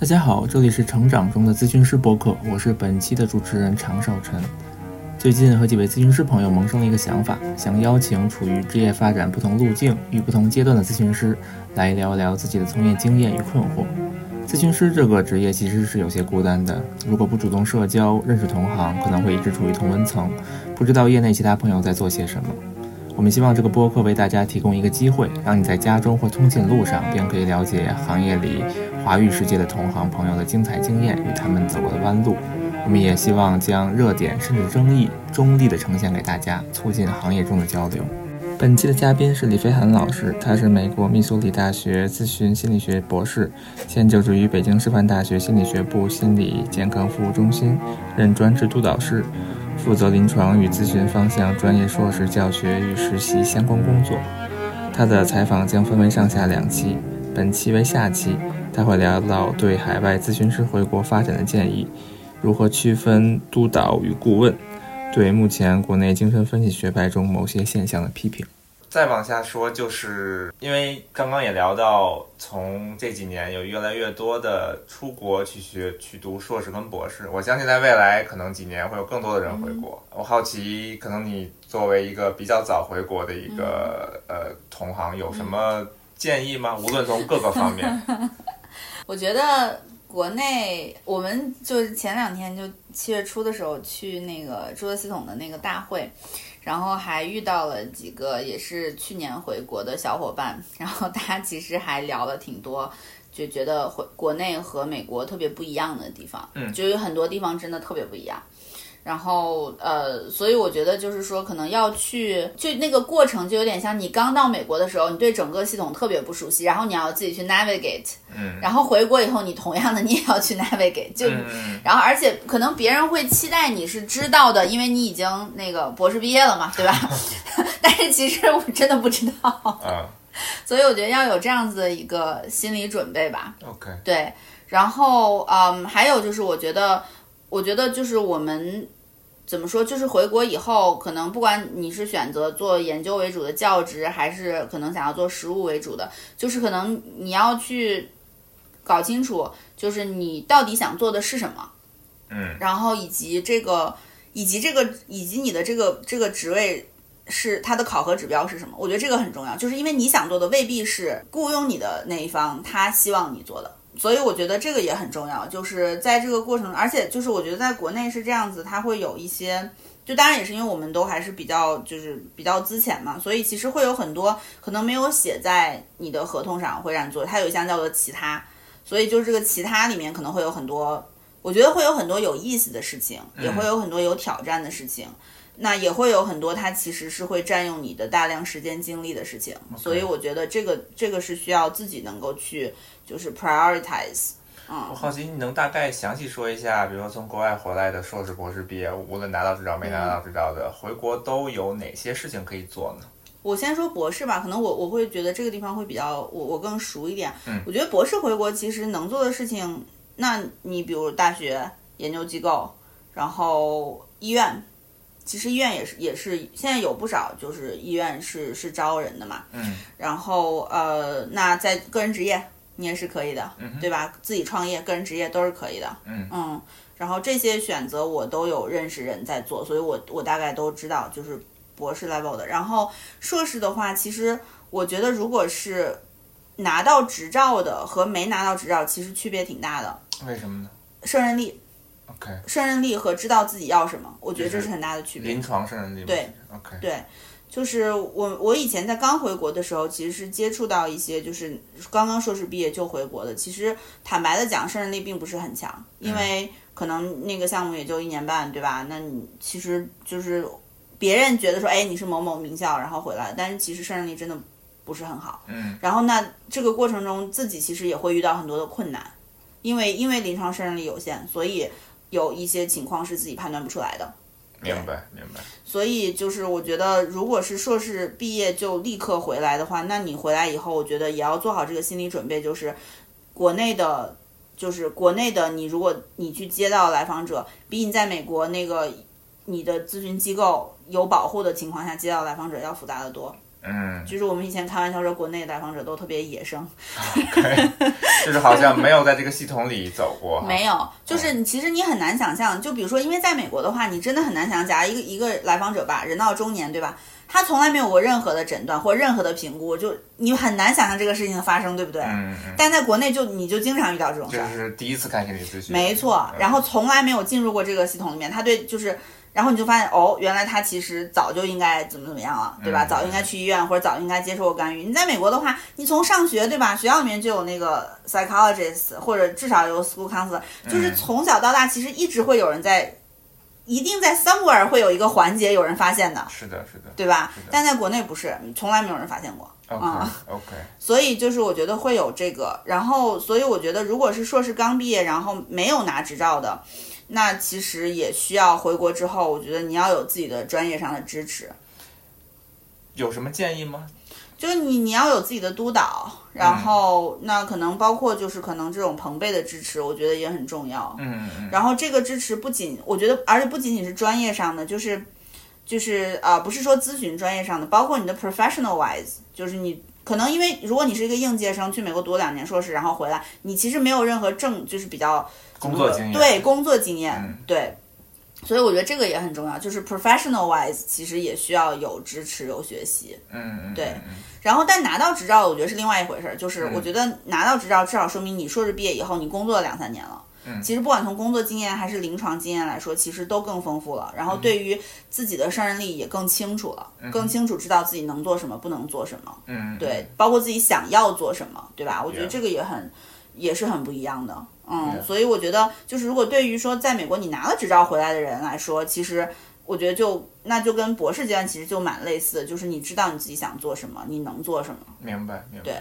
大家好，这里是成长中的咨询师播客，我是本期的主持人常少晨。最近和几位咨询师朋友萌生了一个想法，想邀请处于职业发展不同路径与不同阶段的咨询师来聊一聊自己的从业经验与困惑。咨询师这个职业其实是有些孤单的，如果不主动社交、认识同行，可能会一直处于同温层，不知道业内其他朋友在做些什么。我们希望这个播客为大家提供一个机会，让你在家中或通勤路上便可以了解行业里华语世界的同行朋友的精彩经验与他们走过的弯路。我们也希望将热点甚至争议中立地呈现给大家，促进行业中的交流。本期的嘉宾是李飞涵老师，他是美国密苏里大学咨询心理学博士，现就职于北京师范大学心理学部心理健康服务中心，任专职督导师。负责临床与咨询方向专业硕士教学与实习相关工作。他的采访将分为上下两期，本期为下期，他会聊到对海外咨询师回国发展的建议，如何区分督导与顾问，对目前国内精神分析学派中某些现象的批评。再往下说，就是因为刚刚也聊到，从这几年有越来越多的出国去学、去读硕士跟博士。我相信在未来可能几年会有更多的人回国。我好奇，可能你作为一个比较早回国的一个呃同行，有什么建议吗？无论从各个方面。我觉得国内，我们就是前两天就七月初的时候去那个注册系统的那个大会。然后还遇到了几个也是去年回国的小伙伴，然后大家其实还聊了挺多，就觉得回国内和美国特别不一样的地方，嗯，就有很多地方真的特别不一样。然后，呃，所以我觉得就是说，可能要去，就那个过程就有点像你刚到美国的时候，你对整个系统特别不熟悉，然后你要自己去 navigate，嗯，然后回国以后，你同样的你也要去 navigate，就，然后而且可能别人会期待你是知道的，因为你已经那个博士毕业了嘛，对吧？但是其实我真的不知道，嗯，所以我觉得要有这样子的一个心理准备吧。OK，对，然后，嗯，还有就是我觉得，我觉得就是我们。怎么说？就是回国以后，可能不管你是选择做研究为主的教职，还是可能想要做实务为主的，就是可能你要去搞清楚，就是你到底想做的是什么，嗯，然后以及这个，以及这个，以及你的这个这个职位是它的考核指标是什么？我觉得这个很重要，就是因为你想做的未必是雇佣你的那一方他希望你做的。所以我觉得这个也很重要，就是在这个过程，而且就是我觉得在国内是这样子，它会有一些，就当然也是因为我们都还是比较就是比较资浅嘛，所以其实会有很多可能没有写在你的合同上会让你做，它有一项叫做其他，所以就是这个其他里面可能会有很多，我觉得会有很多有意思的事情，也会有很多有挑战的事情。那也会有很多，它其实是会占用你的大量时间精力的事情，所以我觉得这个这个是需要自己能够去就是 prioritize。嗯，我好奇你能大概详细说一下，比如说从国外回来的硕士、博士毕业，无论拿到执照没拿到执照的，回国都有哪些事情可以做呢？我先说博士吧，可能我我会觉得这个地方会比较我我更熟一点。嗯，我觉得博士回国其实能做的事情，那你比如大学、研究机构，然后医院。其实医院也是也是现在有不少就是医院是是招人的嘛，嗯，然后呃那在个人职业你也是可以的，嗯，对吧？自己创业个人职业都是可以的，嗯嗯，然后这些选择我都有认识人在做，所以我我大概都知道就是博士 level 的，然后硕士的话，其实我觉得如果是拿到执照的和没拿到执照其实区别挺大的，为什么呢？胜任力。OK，胜任力和知道自己要什么，我觉得这是很大的区别。临床胜任力。对，OK，对，就是我我以前在刚回国的时候，其实是接触到一些就是刚刚硕士毕业就回国的。其实坦白的讲，胜任力并不是很强，因为可能那个项目也就一年半，对吧？那你其实就是别人觉得说，哎，你是某某名校，然后回来，但是其实胜任力真的不是很好。嗯。然后那这个过程中，自己其实也会遇到很多的困难，因为因为临床胜任力有限，所以。有一些情况是自己判断不出来的，明白明白。所以就是我觉得，如果是硕士毕业就立刻回来的话，那你回来以后，我觉得也要做好这个心理准备，就是国内的，就是国内的，你如果你去接到来访者，比你在美国那个你的咨询机构有保护的情况下接到来访者要复杂的多。嗯，就是我们以前开玩笑说，国内来访者都特别野生，就是好像没有在这个系统里走过。没有，就是你其实你很难想象，就比如说，因为在美国的话，你真的很难想象，假如一个一个来访者吧，人到中年，对吧？他从来没有过任何的诊断或任何的评估，就你很难想象这个事情的发生，对不对？嗯嗯。但在国内就你就经常遇到这种事儿。就是第一次看心理咨询。没错，然后从来没有进入过这个系统里面，他对就是。然后你就发现哦，原来他其实早就应该怎么怎么样了，对吧？早应该去医院，或者早应该接受过干预。你在美国的话，你从上学，对吧？学校里面就有那个 psychologist，或者至少有 school counselor，就是从小到大，其实一直会有人在，一定在 somewhere 会有一个环节有人发现的。是的，是的，对吧？但在国内不是，从来没有人发现过。啊，OK。所以就是我觉得会有这个，然后所以我觉得如果是硕士刚毕业，然后没有拿执照的。那其实也需要回国之后，我觉得你要有自己的专业上的支持。有什么建议吗？就是你你要有自己的督导，然后那可能包括就是可能这种朋辈的支持，我觉得也很重要。嗯嗯。然后这个支持不仅我觉得，而且不仅仅是专业上的，就是就是啊，不是说咨询专业上的，包括你的 professional wise，就是你可能因为如果你是一个应届生去美国读两年硕士，然后回来，你其实没有任何证，就是比较。工作经验。对工作经验对，所以我觉得这个也很重要，就是 professional wise 其实也需要有支持有学习，嗯对，然后但拿到执照我觉得是另外一回事儿，就是我觉得拿到执照至少说明你硕士毕业以后你工作了两三年了，嗯，其实不管从工作经验还是临床经验来说，其实都更丰富了，然后对于自己的胜任力也更清楚了，更清楚知道自己能做什么不能做什么，嗯，对，包括自己想要做什么，对吧？我觉得这个也很也是很不一样的。嗯，所以我觉得，就是如果对于说在美国你拿了执照回来的人来说，其实我觉得就那就跟博士阶段其实就蛮类似的，就是你知道你自己想做什么，你能做什么。明白，明白。对，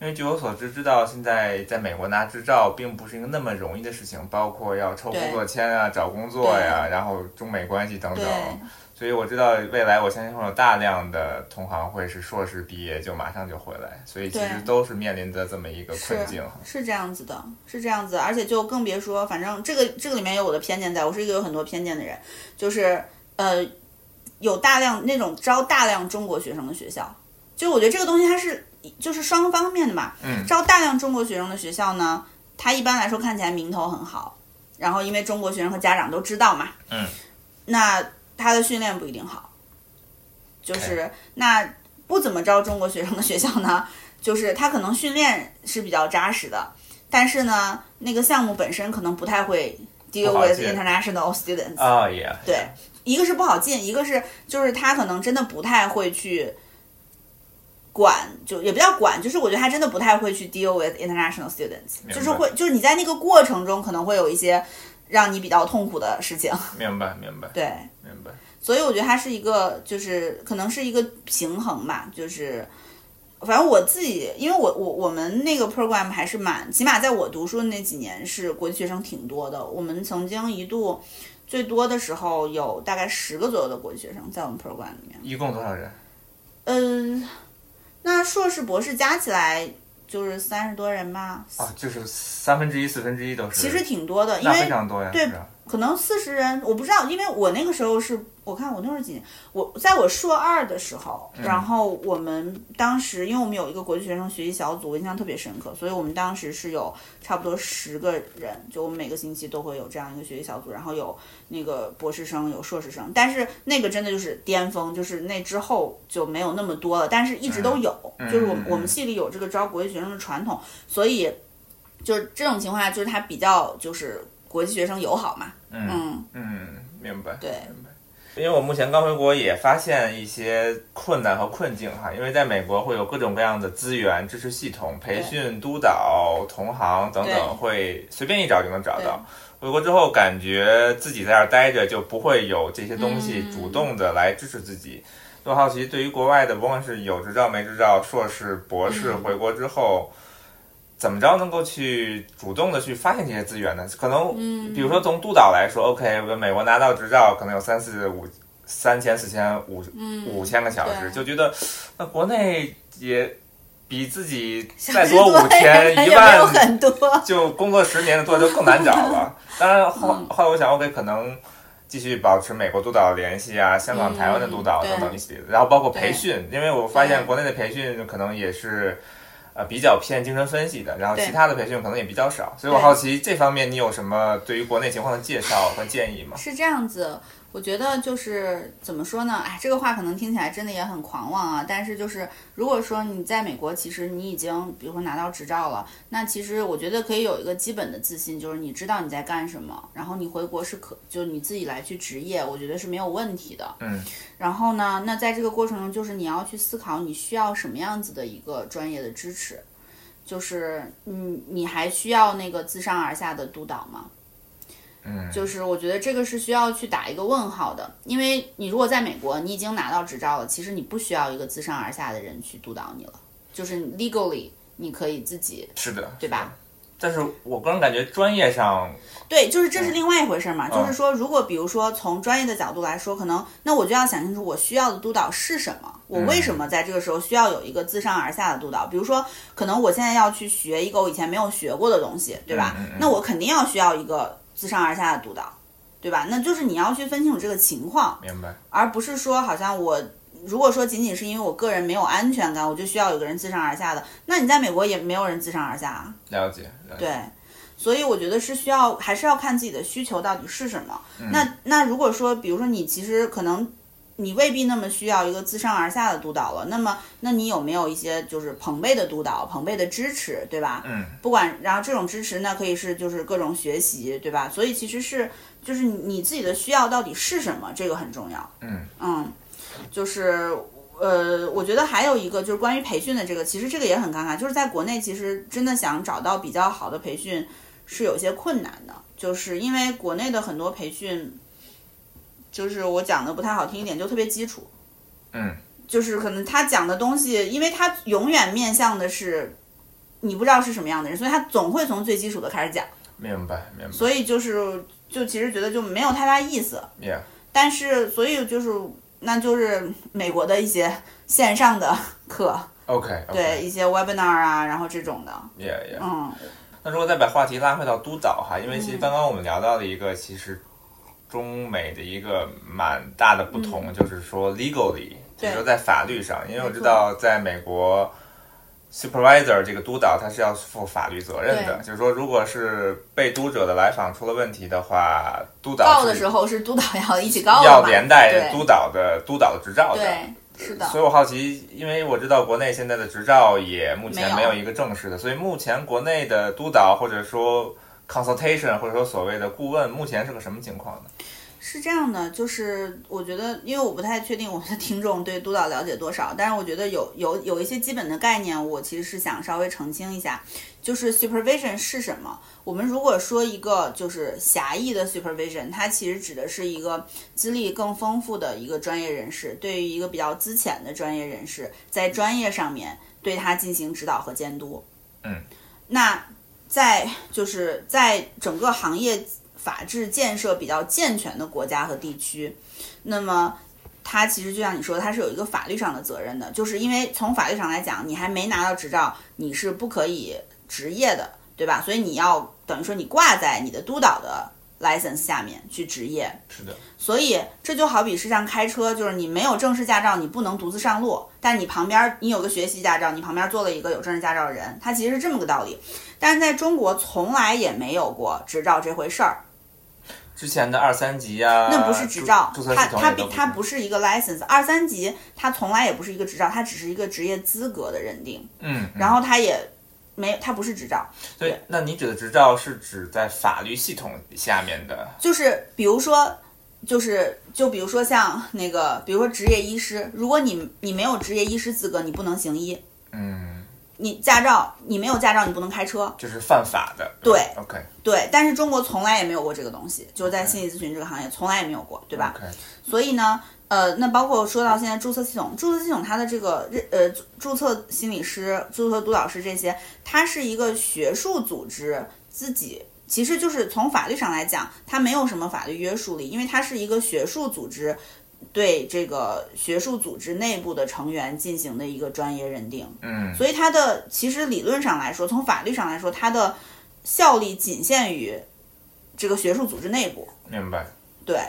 因为据我所知，知道现在在美国拿执照并不是一个那么容易的事情，包括要抽工作签啊、找工作呀，然后中美关系等等。所以我知道未来，我相信会有大量的同行会是硕士毕业就马上就回来，所以其实都是面临着这么一个困境。是这样子的，是这样子，而且就更别说，反正这个这个里面有我的偏见，在我是一个有很多偏见的人，就是呃，有大量那种招大量中国学生的学校，就我觉得这个东西它是就是双方面的嘛。嗯。招大量中国学生的学校呢，它一般来说看起来名头很好，然后因为中国学生和家长都知道嘛。嗯。那。他的训练不一定好，就是那不怎么招中国学生的学校呢，就是他可能训练是比较扎实的，但是呢，那个项目本身可能不太会 deal with international students。啊，yeah。对，一个是不好进，一个是就是他可能真的不太会去管，就也不叫管，就是我觉得他真的不太会去 deal with international students，就是会就是你在那个过程中可能会有一些。让你比较痛苦的事情，明白明白，对，明白。所以我觉得它是一个，就是可能是一个平衡吧，就是反正我自己，因为我我我们那个 program 还是蛮，起码在我读书的那几年是国际学生挺多的。我们曾经一度最多的时候有大概十个左右的国际学生在我们 program 里面。一共多少人？嗯，那硕士博士加起来。就是三十多人吧，啊，就是三分之一、四分之一都是，其实挺多的，因为非常多呀，对，可能四十人，我不知道，因为我那个时候是。我看我那会儿几年，我在我硕二的时候，然后我们当时，因为我们有一个国际学生学习小组，我印象特别深刻，所以我们当时是有差不多十个人，就我们每个星期都会有这样一个学习小组，然后有那个博士生，有硕士生，但是那个真的就是巅峰，就是那之后就没有那么多了，但是一直都有，就是我我们系里有这个招国际学生的传统，所以就是这种情况下，就是他比较就是国际学生友好嘛，嗯嗯，明白，对。因为我目前刚回国，也发现一些困难和困境哈。因为在美国会有各种各样的资源、支持系统、培训、督导、同行等等，会随便一找就能找到。回国之后，感觉自己在这儿待着就不会有这些东西主动的来支持自己。多好奇，对于国外的，不管是有执照没执照、硕士、博士，回国之后。怎么着能够去主动的去发现这些资源呢？可能，比如说从督导来说，OK，美国拿到执照可能有三四五三千四千五五千个小时，就觉得那国内也比自己再多五千 一万，就工作十年的多就更难找了。当然后后来我想，OK，可能继续保持美国督导联系啊，香港、台湾的督导等等一系列的，然后包括培训，因为我发现国内的培训可能也是呃比较偏精神分析的，然后其他的培训可能也比较少，所以我好奇这方面你有什么对于国内情况的介绍和建议吗？是这样子。我觉得就是怎么说呢？哎，这个话可能听起来真的也很狂妄啊。但是就是如果说你在美国，其实你已经比如说拿到执照了，那其实我觉得可以有一个基本的自信，就是你知道你在干什么，然后你回国是可就你自己来去执业，我觉得是没有问题的。嗯。然后呢，那在这个过程中，就是你要去思考你需要什么样子的一个专业的支持，就是你你还需要那个自上而下的督导吗？就是我觉得这个是需要去打一个问号的，因为你如果在美国，你已经拿到执照了，其实你不需要一个自上而下的人去督导你了，就是 legally 你可以自己是的，对吧？但是我个人感觉专业上，对，就是这是另外一回事嘛。就是说，如果比如说从专业的角度来说，可能那我就要想清楚我需要的督导是什么，我为什么在这个时候需要有一个自上而下的督导？比如说，可能我现在要去学一个我以前没有学过的东西，对吧？那我肯定要需要一个。自上而下的督导，对吧？那就是你要去分清楚这个情况，明白，而不是说好像我如果说仅仅是因为我个人没有安全感，我就需要有个人自上而下的。那你在美国也没有人自上而下啊。了解，对，所以我觉得是需要还是要看自己的需求到底是什么。那那如果说，比如说你其实可能。你未必那么需要一个自上而下的督导了，那么，那你有没有一些就是朋辈的督导、朋辈的支持，对吧？嗯，不管，然后这种支持呢，可以是就是各种学习，对吧？所以其实是就是你自己的需要到底是什么，这个很重要。嗯嗯，就是呃，我觉得还有一个就是关于培训的这个，其实这个也很尴尬，就是在国内其实真的想找到比较好的培训是有些困难的，就是因为国内的很多培训。就是我讲的不太好听一点，就特别基础，嗯，就是可能他讲的东西，因为他永远面向的是你不知道是什么样的人，所以他总会从最基础的开始讲。明白，明白。所以就是，就其实觉得就没有太大意思。Yeah。但是，所以就是，那就是美国的一些线上的课，OK，对一些 webinar 啊，然后这种的，Yeah，Yeah。嗯。那如果再把话题拉回到督导哈，因为其实刚刚我们聊到的一个其实。中美的一个蛮大的不同，就是说 legally，就是说在法律上，因为我知道在美国，supervisor 这个督导他是要负法律责任的，就是说如果是被督者的来访出了问题的话，督导告的时候是督导要一起告，要连带督导的督导的执照的，是的。所以我好奇，因为我知道国内现在的执照也目前没有一个正式的，所以目前国内的督导或者说。Consultation 或者说所谓的顾问，目前是个什么情况呢？是这样的，就是我觉得，因为我不太确定我们的听众对督导了解多少，但是我觉得有有有一些基本的概念，我其实是想稍微澄清一下，就是 supervision 是什么？我们如果说一个就是狭义的 supervision，它其实指的是一个资历更丰富的一个专业人士，对于一个比较资浅的专业人士，在专业上面对他进行指导和监督。嗯，那。在就是在整个行业法治建设比较健全的国家和地区，那么它其实就像你说，它是有一个法律上的责任的，就是因为从法律上来讲，你还没拿到执照，你是不可以执业的，对吧？所以你要等于说你挂在你的督导的。License 下面去执业，是的，所以这就好比是像开车，就是你没有正式驾照，你不能独自上路，但你旁边你有个学习驾照，你旁边坐了一个有正式驾照的人，他其实是这么个道理。但是在中国从来也没有过执照这回事儿。之前的二三级呀，那不是执照，它它比它不是一个 license，二三级它从来也不是一个执照，它只是一个职业资格的认定。嗯，然后它也。没，它不是执照。对，那你指的执照是指在法律系统下面的？就是比如说，就是就比如说像那个，比如说职业医师，如果你你没有职业医师资格，你不能行医。嗯。你驾照，你没有驾照，你不能开车，这是犯法的。对，OK，对，但是中国从来也没有过这个东西，就是在心理咨询这个行业从来也没有过，对吧？所以呢。呃，那包括说到现在注册系统，注册系统它的这个认呃注册心理师、注册督导师这些，它是一个学术组织自己，其实就是从法律上来讲，它没有什么法律约束力，因为它是一个学术组织对这个学术组织内部的成员进行的一个专业认定。嗯，所以它的其实理论上来说，从法律上来说，它的效力仅限于这个学术组织内部。明白。对。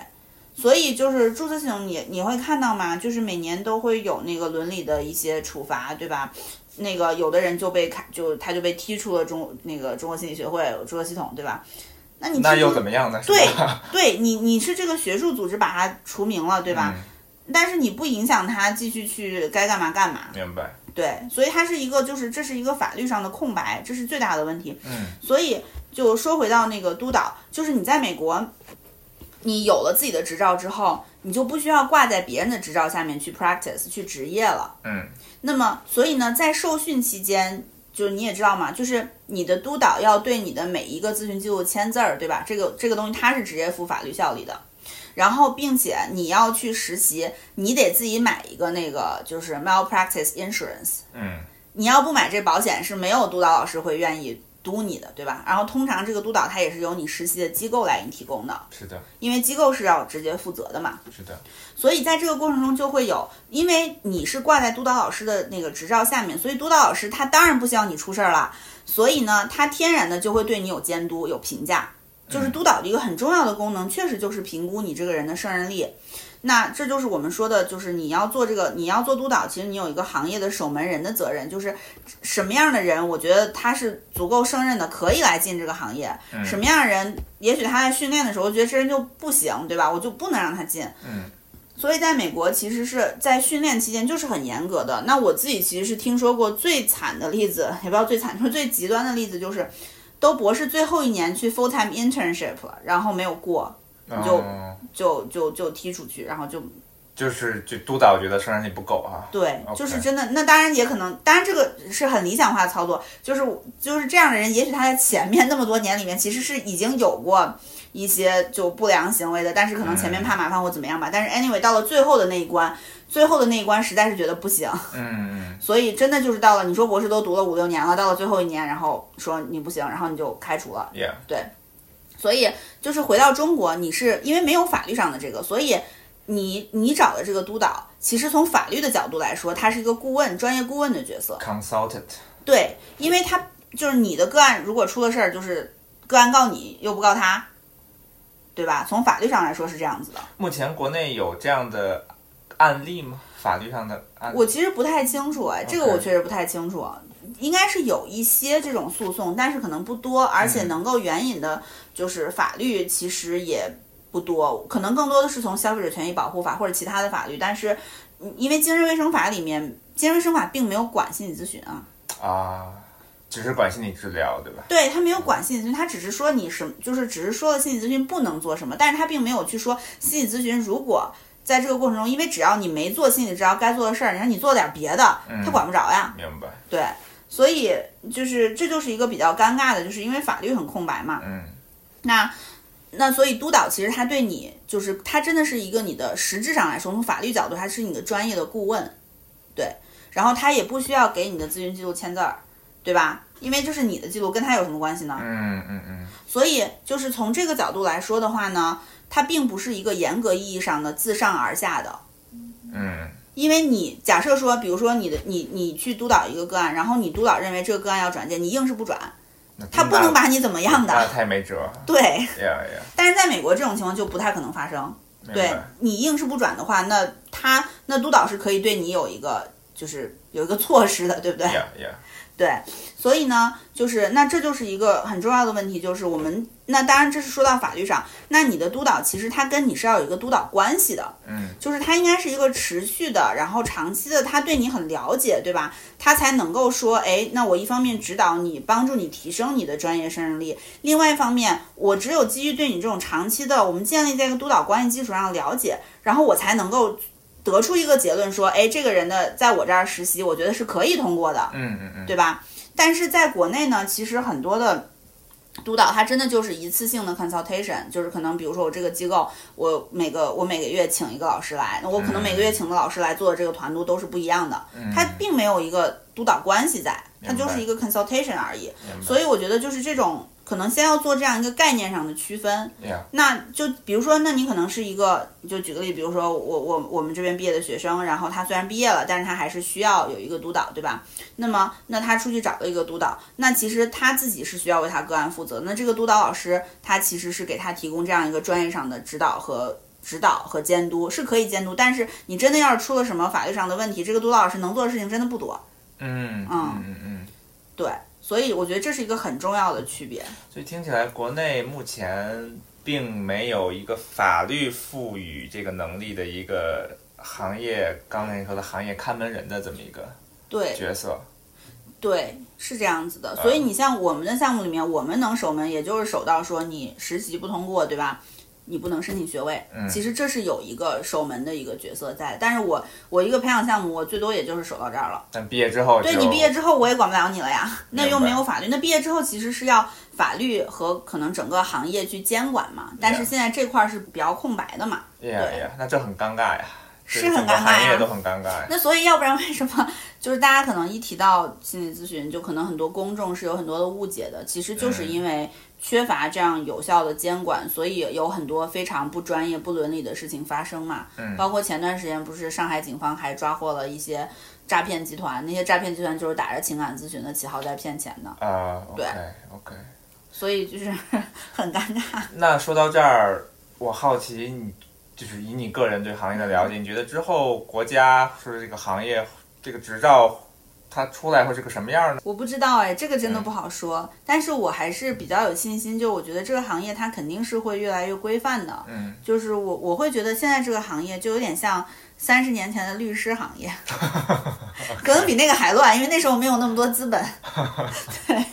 所以就是注册系统你你会看到吗？就是每年都会有那个伦理的一些处罚，对吧？那个有的人就被开，就他就被踢出了中那个中国心理学会注册系统，对吧？那你那又怎么样呢？对对你你是这个学术组织把他除名了，对吧？嗯但是你不影响他继续去该干嘛干嘛，明白。对，所以它是一个就是这是一个法律上的空白，这是最大的问题。嗯所以就说回到那个督导，就是你在美国，你有了自己的执照之后，你就不需要挂在别人的执照下面去 practice 去执业了。嗯那么，所以呢，在受训期间，就是你也知道嘛，就是你的督导要对你的每一个咨询记录签字儿，对吧？这个这个东西它是直接负法律效力的。然后，并且你要去实习，你得自己买一个那个就是 malpractice insurance。嗯你要不买这保险，是没有督导老师会愿意督你的，对吧？然后通常这个督导他也是由你实习的机构来给你提供的，是的，因为机构是要直接负责的嘛。是的。所以在这个过程中就会有，因为你是挂在督导老师的那个执照下面，所以督导老师他当然不希望你出事儿了，所以呢，他天然的就会对你有监督、有评价。就是督导的一个很重要的功能，确实就是评估你这个人的胜任力。那这就是我们说的，就是你要做这个，你要做督导，其实你有一个行业的守门人的责任，就是什么样的人，我觉得他是足够胜任的，可以来进这个行业。什么样的人，也许他在训练的时候觉得这人就不行，对吧？我就不能让他进。嗯所以在美国，其实是在训练期间就是很严格的。那我自己其实是听说过最惨的例子，也不知道最惨，就是最极端的例子，就是都博士最后一年去 full time internship 了，然后没有过，就哦就就就踢出去，然后就就是就督导觉得生产力不够啊。对就是真的。那当然也可能，当然这个是很理想化的操作，就是就是这样的人，也许他在前面那么多年里面其实是已经有过一些就不良行为的，但是可能前面怕麻烦或怎么样吧。但是 anyway 到了最后的那一关，最后的那一关实在是觉得不行。嗯嗯 所以真的就是到了，你说博士都读了五六年了，到了最后一年，然后说你不行，然后你就开除了。，Yeah，所以就是回到中国，你是因为没有法律上的这个，所以你你找的这个督导，其实从法律的角度来说，他是一个顾问、专业顾问的角色。consultant，对，因为他就是你的个案，如果出了事儿，就是个案告你又不告他，对吧？从法律上来说是这样子的。目前国内有这样的案例吗？法律上的案例？我其实不太清楚，哎，这个我确实不太清楚。应该是有一些这种诉讼，但是可能不多，而且嗯能够援引的，就是法律其实也不多，可能更多的是从消费者权益保护法或者其他的法律。但是，嗯因为精神卫生法里面，精神卫生法并没有管心理咨询啊，啊，只是管心理治疗，对吧？对他没有管心理咨询，他只是说你什么，就是只是说了心理咨询不能做什么，但是他并没有去说心理咨询如果。在这个过程中，因为只要你没做心理治疗该做的事儿，然后你做点别的，他管不着呀。明白。对，所以就是这就是一个比较尴尬的，就是因为法律很空白嘛。嗯那那所以督导其实他对你就是他真的是一个你的实质上来说，从法律角度他是你的专业的顾问，对，然后他也不需要给你的咨询记录签字儿，对吧？因为这是你的记录，跟他有什么关系呢？嗯嗯嗯，所以就是从这个角度来说的话呢，它并不是一个严格意义上的自上而下的。嗯因为你假设说，比如说你的你你去督导一个个案，然后你督导认为这个个案要转介，你硬是不转，那他不能把你怎么样那的。太没辙。对，但是在美国这种情况就不太可能发生。对。你硬是不转的话，那他那督导是可以对你有一个就是有一个措施的，对不对？对，所以呢，就是那这就是一个很重要的问题，就是我们那当然这是说到法律上，那你的督导其实他跟你是要有一个督导关系的，嗯就是他应该是一个持续的，然后长期的，他对你很了解，对吧？他才能够说，哎，那我一方面指导你，帮助你提升你的专业胜任力，另外一方面，我只有基于对你这种长期的，我们建立在一个督导关系基础上了解，然后我才能够得出一个结论，说，哎，这个人的在我这儿实习，我觉得是可以通过的，嗯嗯嗯，对吧？但是在国内呢，其实很多的督导，他真的就是一次性的 consultation，就是可能比如说我这个机构，我每个我每个月请一个老师来，那我可能每个月请的老师来做的这个团度都是不一样的，他并没有一个督导关系在，他就是一个 consultation 而已。所以我觉得就是这种可能先要做这样一个概念上的区分。呀，那就比如说，那你可能是一个，就举个例，比如说我我我们这边毕业的学生，然后他虽然毕业了，但是他还是需要有一个督导，对吧？那么那他出去找了一个督导，那其实他自己是需要为他个案负责。那这个督导老师他其实是给他提供这样一个专业上的指导和指导和监督，是可以监督，但是你真的要是出了什么法律上的问题，这个督导老师能做的事情真的不多。嗯嗯嗯嗯，对，所以我觉得这是一个很重要的区别。所以听起来，国内目前并没有一个法律赋予这个能力的一个行业，刚才你说的行业看门人的这么一个对角色。对，是这样子的。所以你像我们的项目里面，我们能守门，也就是守到说你实习不通过，对吧？你不能申请学位。嗯其实这是有一个守门的一个角色在，但是我我一个培养项目，我最多也就是守到这儿了。但毕业之后，对你毕业之后，我也管不了你了呀。那又没有法律，那毕业之后其实是要法律和可能整个行业去监管嘛。但是现在这块儿是比较空白的嘛。对呀，那这很尴尬呀，是很尴尬呀行业都很尴尬呀。那所以要不然为什么 就是大家可能一提到心理咨询，就可能很多公众是有很多的误解的，其实就是嗯因为缺乏这样有效的监管，所以有很多非常不专业、不伦理的事情发生嘛。嗯包括前段时间不是上海警方还抓获了一些诈骗集团，那些诈骗集团就是打着情感咨询的旗号在骗钱的，啊对，OK OK。所以就是很尴尬。那说到这儿，我好奇你就是以你个人对行业的了解，你觉得之后国家说这个行业这个执照它出来会是个什么样呢？我不知道哎，这个真的嗯不好说。但是我还是比较有信心，就我觉得这个行业它肯定是会越来越规范的。嗯，就是我我会觉得现在这个行业就有点像三十年前的律师行业，可能比那个还乱，因为那时候没有那么多资本。对，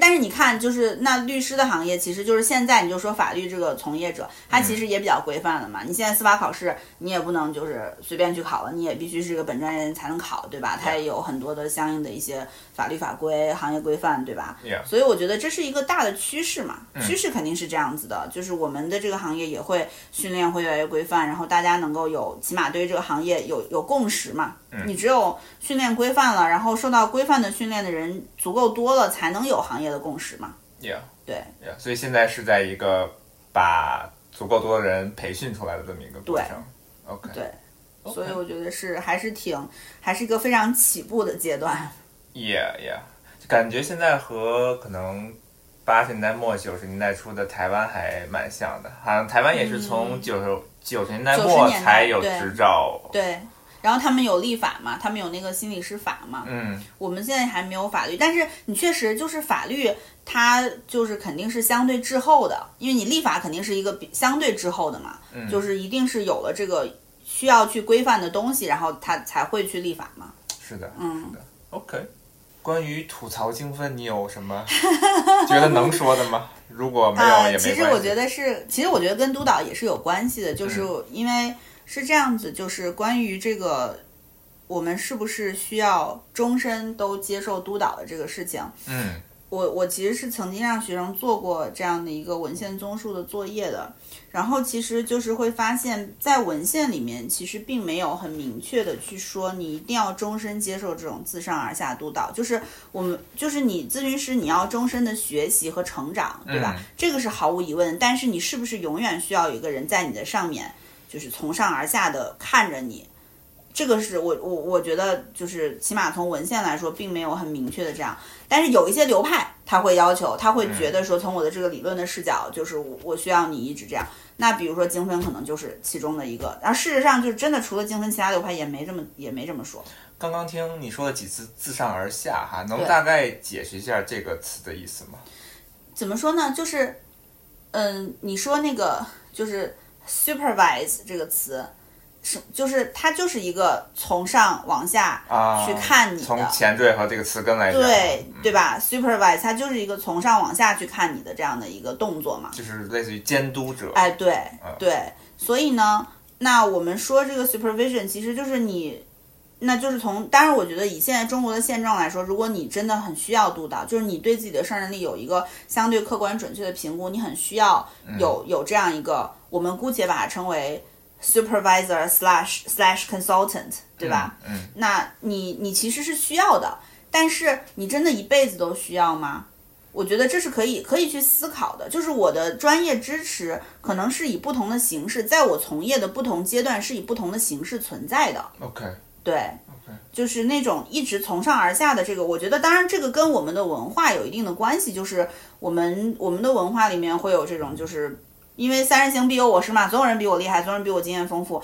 但是你看，就是那律师的行业，其实就是现在你就说法律这个从业者，他其实也比较规范了嘛。你现在司法考试，你也不能就是随便去考了，你也必须是个本专业人才能考，对吧？他也有很多的相应的一些法律法规、行业规范，对吧？所以我觉得这是一个大的趋势嘛，趋势肯定是这样子的，就是我们的这个行业也会训练会越来越规范，然后大家能够有起码对于这个行业有有共识嘛。你只有训练规范了，然后受到规范的训练的人足够多了，才能有行业的共识嘛。Yeah 对。Yeah，所以现在是在一个把足够多的人培训出来的这么一个过程。OK，对。所以我觉得是还是挺还是一个非常起步的阶段。Yeah Yeah，感觉现在和可能八十年代末九十年代初的台湾还蛮像的，好像台湾也是从九十九十年代90末才有执照。对，然后他们有立法嘛，他们有那个心理师法嘛。嗯。我们现在还没有法律，但是你确实就是法律，它就是肯定是相对滞后的，因为你立法肯定是一个比相对滞后的嘛，嗯。就是一定是有了这个需要去规范的东西，然后它才会去立法嘛。是的，嗯。是的。OK，关于吐槽精分，你有什么 觉得能说的吗？如果没有、呃，也没关系。其实我觉得是，其实我觉得跟督导也是有关系的，就是嗯因为是这样子，就是关于这个。我们是不是需要终身都接受督导的这个事情？嗯我我其实是曾经让学生做过这样的一个文献综述的作业的，然后其实就是会发现，在文献里面其实并没有很明确的去说你一定要终身接受这种自上而下督导，就是我们就是你咨询师你要终身的学习和成长，对吧？嗯这个是毫无疑问，但是你是不是永远需要有一个人在你的上面，就是从上而下的看着你？这个是我我我觉得就是起码从文献来说，并没有很明确的这样。但是有一些流派他会要求，他会觉得说，从我的这个理论的视角，就是我我需要你一直这样。那比如说精分可能就是其中的一个，然后事实上就是真的除了精分，其他流派也没这么也没这么说。刚刚听你说了几次自上而下哈，能大概解释一下这个词的意思吗？怎么说呢？就是，嗯，你说那个就是 supervise 这个词，是就是它就是一个从上往下啊，去看你的，从前缀和这个词根来讲，对嗯对吧？supervise 它就是一个从上往下去看你的这样的一个动作嘛。就是类似于监督者。哎，对嗯对，所以呢，那我们说这个 supervision 其实就是你，那就是从，当然我觉得以现在中国的现状来说，如果你真的很需要督导，就是你对自己的胜任力有一个相对客观准确的评估，你很需要嗯有、有这样一个，我们姑且把它称为 supervisor slash slash consultant，对吧？嗯？嗯，那你你其实是需要的，但是你真的一辈子都需要吗？我觉得这是可以可以去思考的，就是我的专业支持可能是以不同的形式，在我从业的不同阶段是以不同的形式存在的。OK 对 OK，就是那种一直从上而下的这个，我觉得当然这个跟我们的文化有一定的关系，就是我们我们的文化里面会有这种就是因为三人行必有我师嘛，总有人比我厉害，总有人比我经验丰富。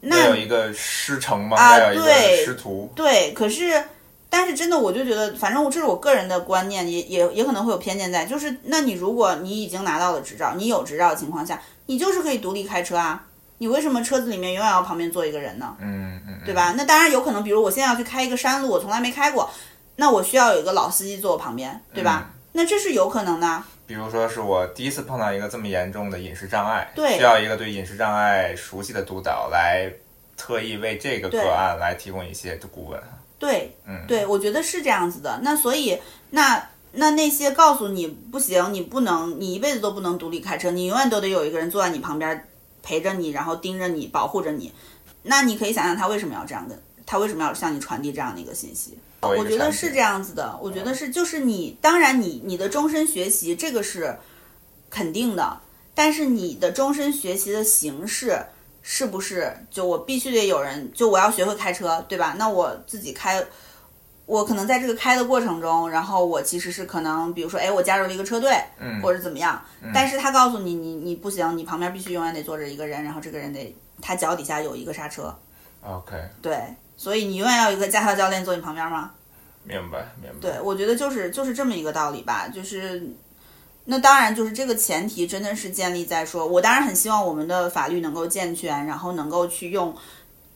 那有一个师承嘛，啊对师徒。对，可是，但是真的，我就觉得，反正我这是我个人的观念，也也也可能会有偏见在。就是，那你如果你已经拿到了执照，你有执照的情况下，你就是可以独立开车啊。你为什么车子里面永远要旁边坐一个人呢？嗯嗯，对吧？那当然有可能，比如我现在要去开一个山路，我从来没开过，那我需要有一个老司机坐我旁边，对吧？那这是有可能的。比如说是我第一次碰到一个这么严重的饮食障碍，对需要一个对饮食障碍熟悉的督导来特意为这个个案来提供一些顾问。对，嗯，对，我觉得是这样子的。那所以，那那那些告诉你不行，你不能，你一辈子都不能独立开车，你永远都得有一个人坐在你旁边陪着你，然后盯着你，保护着你。那你可以想想他为什么要这样的，他为什么要向你传递这样的一个信息？我觉得是这样子的，我觉得是，就是你，当然你你的终身学习这个是肯定的，但是你的终身学习的形式是不是就我必须得有人，就我要学会开车，对吧？那我自己开，我可能在这个开的过程中，然后我其实是可能，比如说，哎，我加入了一个车队，嗯或者怎么样，但是他告诉你，你你不行，你旁边必须永远得坐着一个人，然后这个人得他脚底下有一个刹车，OK，对，所以你永远要有一个驾校教练坐你旁边吗？明白明白。对，我觉得就是就是这么一个道理吧，就是那当然就是这个前提真的是建立在说，我当然很希望我们的法律能够健全，然后能够去用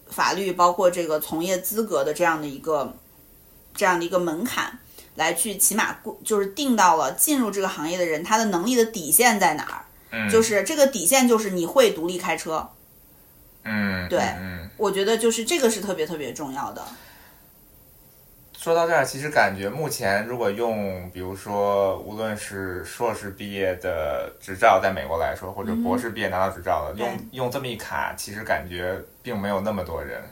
法律包括这个从业资格的这样的一个这样的一个门槛。来去起码过就是定到了进入这个行业的人他的能力的底线在哪儿，嗯，就是这个底线就是你会独立开车，嗯，对嗯。我觉得就是这个是特别特别重要的。说到这儿，其实感觉目前如果用，比如说无论是硕士毕业的执照，在美国来说，或者博士毕业拿到执照的，用用这么一卡，其实感觉并没有那么多人，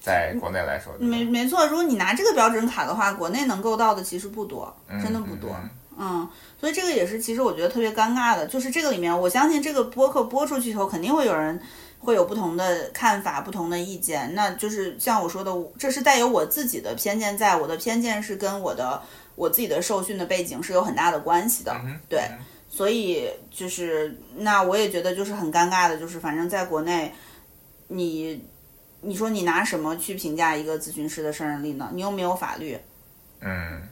在国内来说，没没错，如果你拿这个标准卡的话，国内能够到的其实不多，真的不多。嗯嗯，所以这个也是，其实我觉得特别尴尬的，就是这个里面，我相信这个播客播出去以后，肯定会有人会有不同的看法、不同的意见。那就是像我说的，这是带有我自己的偏见在，我的偏见是跟我的我自己的受训的背景是有很大的关系的。对，所以就是那我也觉得就是很尴尬的，就是反正在国内，你你说你拿什么去评价一个咨询师的胜任力呢？你又没有法律，嗯，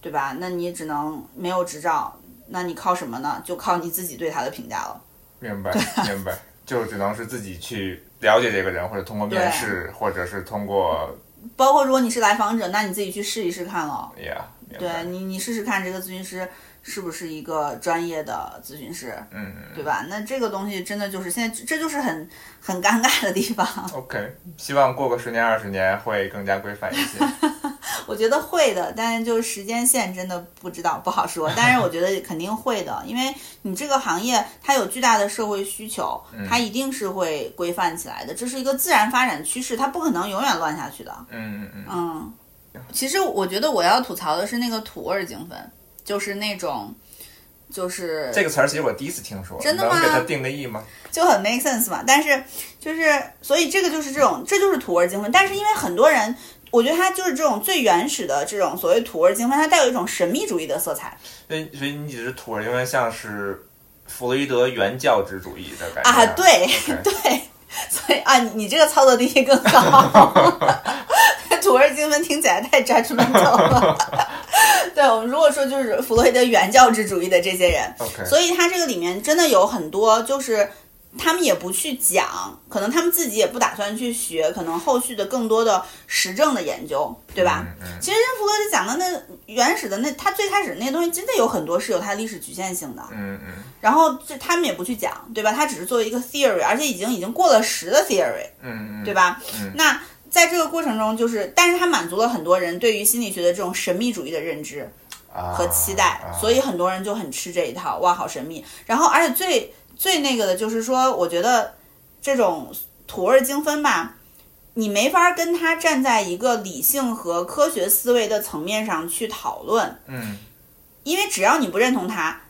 对吧？那你只能没有执照，那你靠什么呢？就靠你自己对他的评价了。明白明白，就只能是自己去了解这个人，或者通过面试，或者是通过包括如果你是来访者，那你自己去试一试看了。呀，明对你，你试试看这个咨询师是不是一个专业的咨询师，嗯嗯对吧？那这个东西真的就是现在，这就是很很尴尬的地方。，OK，希望过个十年二十年会更加规范一些。我觉得会的，但是就是时间线真的不知道，不好说。但是我觉得肯定会的，因为你这个行业它有巨大的社会需求，它一定是会规范起来的，这是一个自然发展趋势，它不可能永远乱下去的。嗯嗯嗯，嗯，其实我觉得我要吐槽的是那个土味儿精分，就是那种，就是这个词儿其实我第一次听说，真的吗能给它定个义吗？就很 make sense 嘛。但是就是，所以这个就是这种，这就是土味精分。但是因为很多人，我觉得它就是这种最原始的这种所谓土味精分，它带有一种神秘主义的色彩所以所以你只是土味，因为像是弗洛伊德原教旨主义的感觉啊。对 对，所以啊，你你这个操作定义更高。土味精分听起来太 judgmental 了。对，我们如果说就是弗洛伊德原教旨主义的这些人所以他这个里面真的有很多，就是他们也不去讲，可能他们自己也不打算去学，可能后续的更多的实证的研究，对吧？嗯嗯其实任福哥就讲的那原始的那，他最开始那些东西真的有很多是有它历史局限性的，嗯嗯然后这他们也不去讲，对吧？他只是作为一个 theory，而且已经已经过了时的 theory，嗯嗯，对吧？嗯那在这个过程中，就是，但是它满足了很多人对于心理学的这种神秘主义的认知，啊和期待，啊所以很多人就很吃这一套，哇，好神秘。然后，而且最最那个的就是说，我觉得这种土味精分吧，你没法跟他站在一个理性和科学思维的层面上去讨论，嗯，因为只要你不认同他，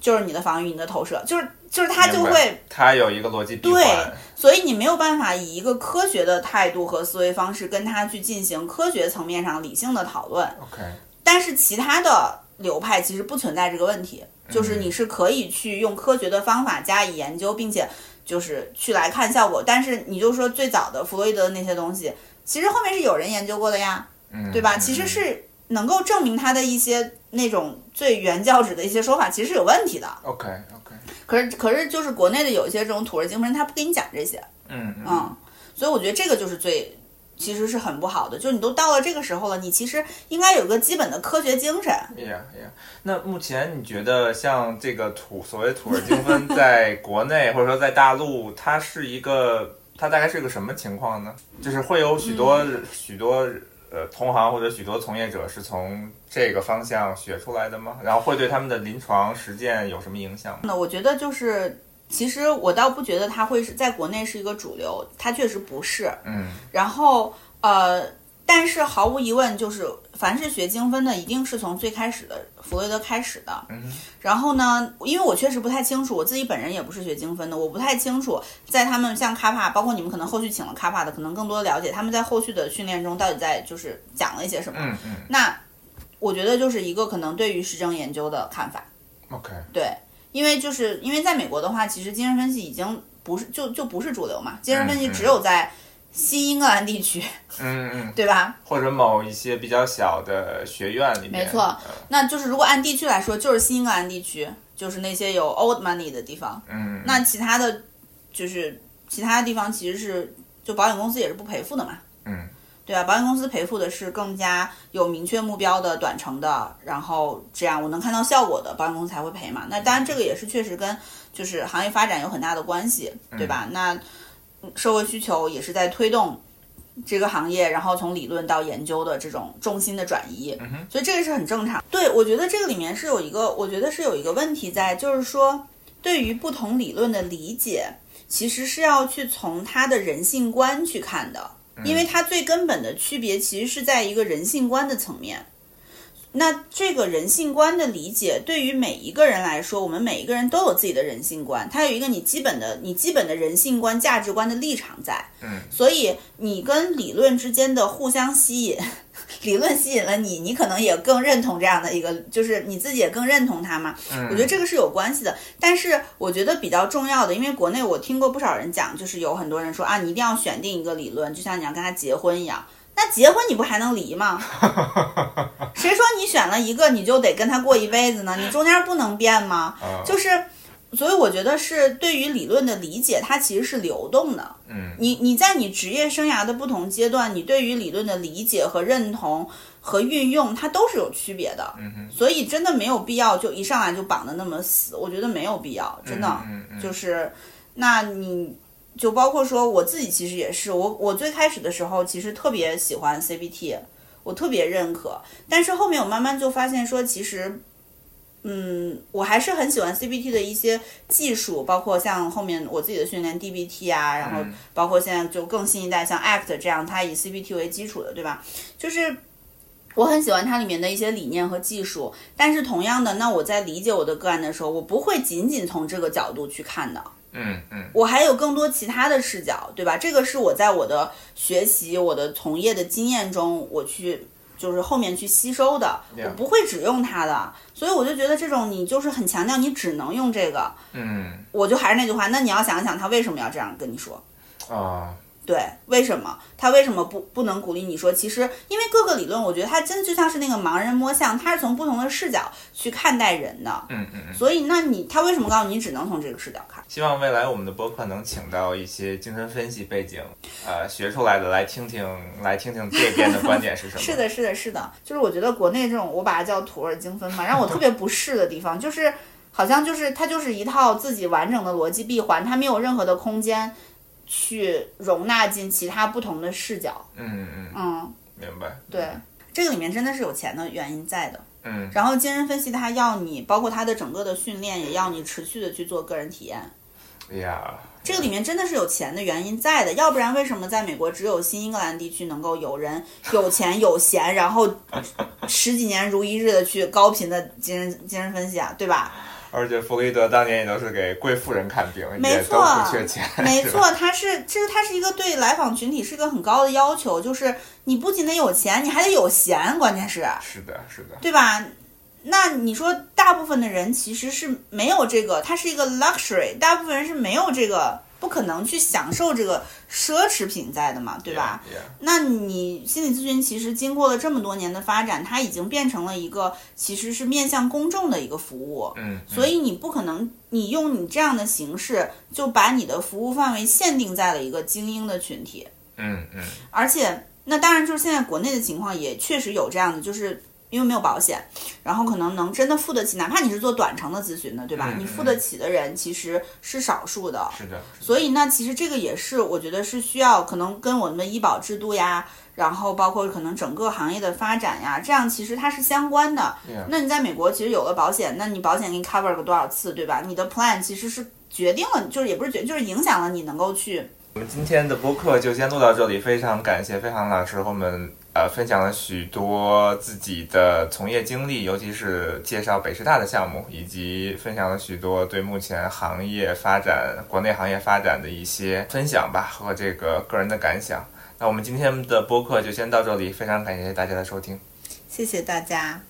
就是你的防御，你的投射，就是就是他就会，他有一个逻辑闭对环，所以你没有办法以一个科学的态度和思维方式跟他去进行科学层面上理性的讨论。OK，但是其他的流派其实不存在这个问题，就是你是可以去用科学的方法加以研究，并且就是去来看效果。但是你就说最早的弗洛伊德的那些东西，其实后面是有人研究过的呀，对吧？其实是能够证明他的一些那种最原教旨的一些说法，其实是有问题的。OK OK，可是可是就是国内的有一些这种土味精神，他不给你讲这些，嗯嗯，所以我觉得这个就是最。其实是很不好的，就是你都到了这个时候了，你其实应该有个基本的科学精神。，Yeah Yeah。那目前你觉得像这个土所谓土味精分，在国内或者说在大陆，它是一个它大概是个什么情况呢？就是会有许多、许多呃同行或者许多从业者是从这个方向学出来的吗？然后会对他们的临床实践有什么影响吗？那我觉得就是，其实我倒不觉得它会是在国内是一个主流，它确实不是。嗯然后呃，但是毫无疑问，就是凡是学精分的，一定是从最开始的弗洛伊德开始的。嗯然后呢，因为我确实不太清楚，我自己本人也不是学精分的，我不太清楚在他们像卡帕，包括你们可能后续请了卡帕的，可能更多了解他们在后续的训练中到底在就是讲了一些什么。嗯嗯那我觉得就是一个可能对于实证研究的看法。，OK，对，因为就是因为在美国的话，其实精神分析已经不是就就不是主流嘛，精神分析只有在新英格兰地区，嗯嗯，对吧？或者某一些比较小的学院里面，没错呃那就是如果按地区来说，就是新英格兰地区，就是那些有 old money 的地方。嗯，那其他的，就是其他的地方其实是就保险公司也是不赔付的嘛。嗯对啊，保险公司赔付的是更加有明确目标的短程的，然后这样我能看到效果的，保险公司才会赔嘛。那当然这个也是确实跟就是行业发展有很大的关系，对吧？那嗯社会需求也是在推动这个行业，然后从理论到研究的这种重心的转移，所以这个是很正常。对我觉得这个里面是有一个，我觉得是有一个问题在，就是说对于不同理论的理解，其实是要去从他的人性观去看的。因为它最根本的区别其实是在一个人性观的层面。那这个人性观的理解，对于每一个人来说，我们每一个人都有自己的人性观，它有一个你基本的、你基本的人性观、价值观的立场在。嗯，所以你跟理论之间的互相吸引，理论吸引了你，你可能也更认同这样的一个，就是你自己也更认同它嘛。我觉得这个是有关系的。但是我觉得比较重要的，因为国内我听过不少人讲，就是有很多人说啊，你一定要选定一个理论，就像你要跟他结婚一样。那结婚你不还能离吗？谁说你选了一个你就得跟他过一辈子呢？你中间不能变吗？嗯就是，所以我觉得是对于理论的理解，它其实是流动的。嗯你你在你职业生涯的不同阶段，你对于理论的理解和认同和运用，它都是有区别的。嗯哼，所以真的没有必要就一上来就绑得那么死，我觉得没有必要，真的。嗯嗯就是，那你就包括说我自己其实也是，我我最开始的时候其实特别喜欢 CBT，我特别认可，但是后面我慢慢就发现说，其实，嗯，我还是很喜欢 CBT 的一些技术，包括像后面我自己的训练 DBT 啊，然后嗯包括现在就更新一代像 ACT 这样，它以 CBT 为基础的，对吧？就是。我很喜欢它里面的一些理念和技术，但是同样的，那我在理解我的个案的时候，我不会仅仅从这个角度去看的，嗯嗯我还有更多其他的视角，对吧？这个是我在我的学习、我的从业的经验中，我去就是后面去吸收的，我不会只用它的，所以我就觉得这种你就是很强调你只能用这个，嗯。我就还是那句话，那你要想想他为什么要这样跟你说。啊，对，为什么他为什么不不能鼓励你说？其实因为各个理论，我觉得它真的就像是那个盲人摸象，它是从不同的视角去看待人的。嗯嗯嗯。所以，那你他为什么告诉你只能从这个视角看？希望未来我们的播客能请到一些精神分析背景，呃，学出来的来听听，来听听这边的观点是什么。是的，是的，是的，就是我觉得国内这种，我把它叫土味精分嘛，让我特别不适的地方，就是好像就是它就是一套自己完整的逻辑闭环，它没有任何的空间去容纳进其他不同的视角。嗯嗯，嗯，明白。对，这个里面真的是有钱的原因在的。嗯然后精神分析它要你，包括它的整个的训练，也要你持续的去做个人体验。哎呀，这个里面真的是有钱的原因在的，要不然为什么在美国只有新英格兰地区能够有人有钱有闲，然后十几年如一日的去高频的精神精神分析啊，对吧？而且弗洛伊德当年也都是给贵妇人看病，没错不缺钱。没，错，他是其实他是一个对来访群体是一个很高的要求，就是你不仅得有钱，你还得有闲，关键是。是的，是的。对吧？那你说，大部分的人其实是没有这个，它是一个 luxury，大部分人是没有这个，不可能去享受这个奢侈品在的嘛，对吧 Yeah, yeah. 那你心理咨询其实经过了这么多年的发展，它已经变成了一个其实是面向公众的一个服务。嗯，所以你不可能，你用你这样的形式就把你的服务范围限定在了一个精英的群体。嗯嗯而且，那当然就是现在国内的情况也确实有这样的，就是因为没有保险，然后可能能真的付得起，哪怕你是做短程的咨询的，对吧？嗯你付得起的人其实是少数的。是的，所以呢，其实这个也是我觉得是需要可能跟我们的医保制度呀，然后包括可能整个行业的发展呀，这样其实它是相关的。那你在美国其实有了保险，那你保险给你 cover 个多少次，对吧？你的 plan 其实是决定了，就是也不是决，就是影响了你能够去。我们今天的播客就先录到这里，非常感谢飞航老师和我们呃分享了许多自己的从业经历，尤其是介绍北师大的项目，以及分享了许多对目前行业发展、国内行业发展的一些分享吧和这个个人的感想。那我们今天的播客就先到这里，非常感谢大家的收听。谢谢大家。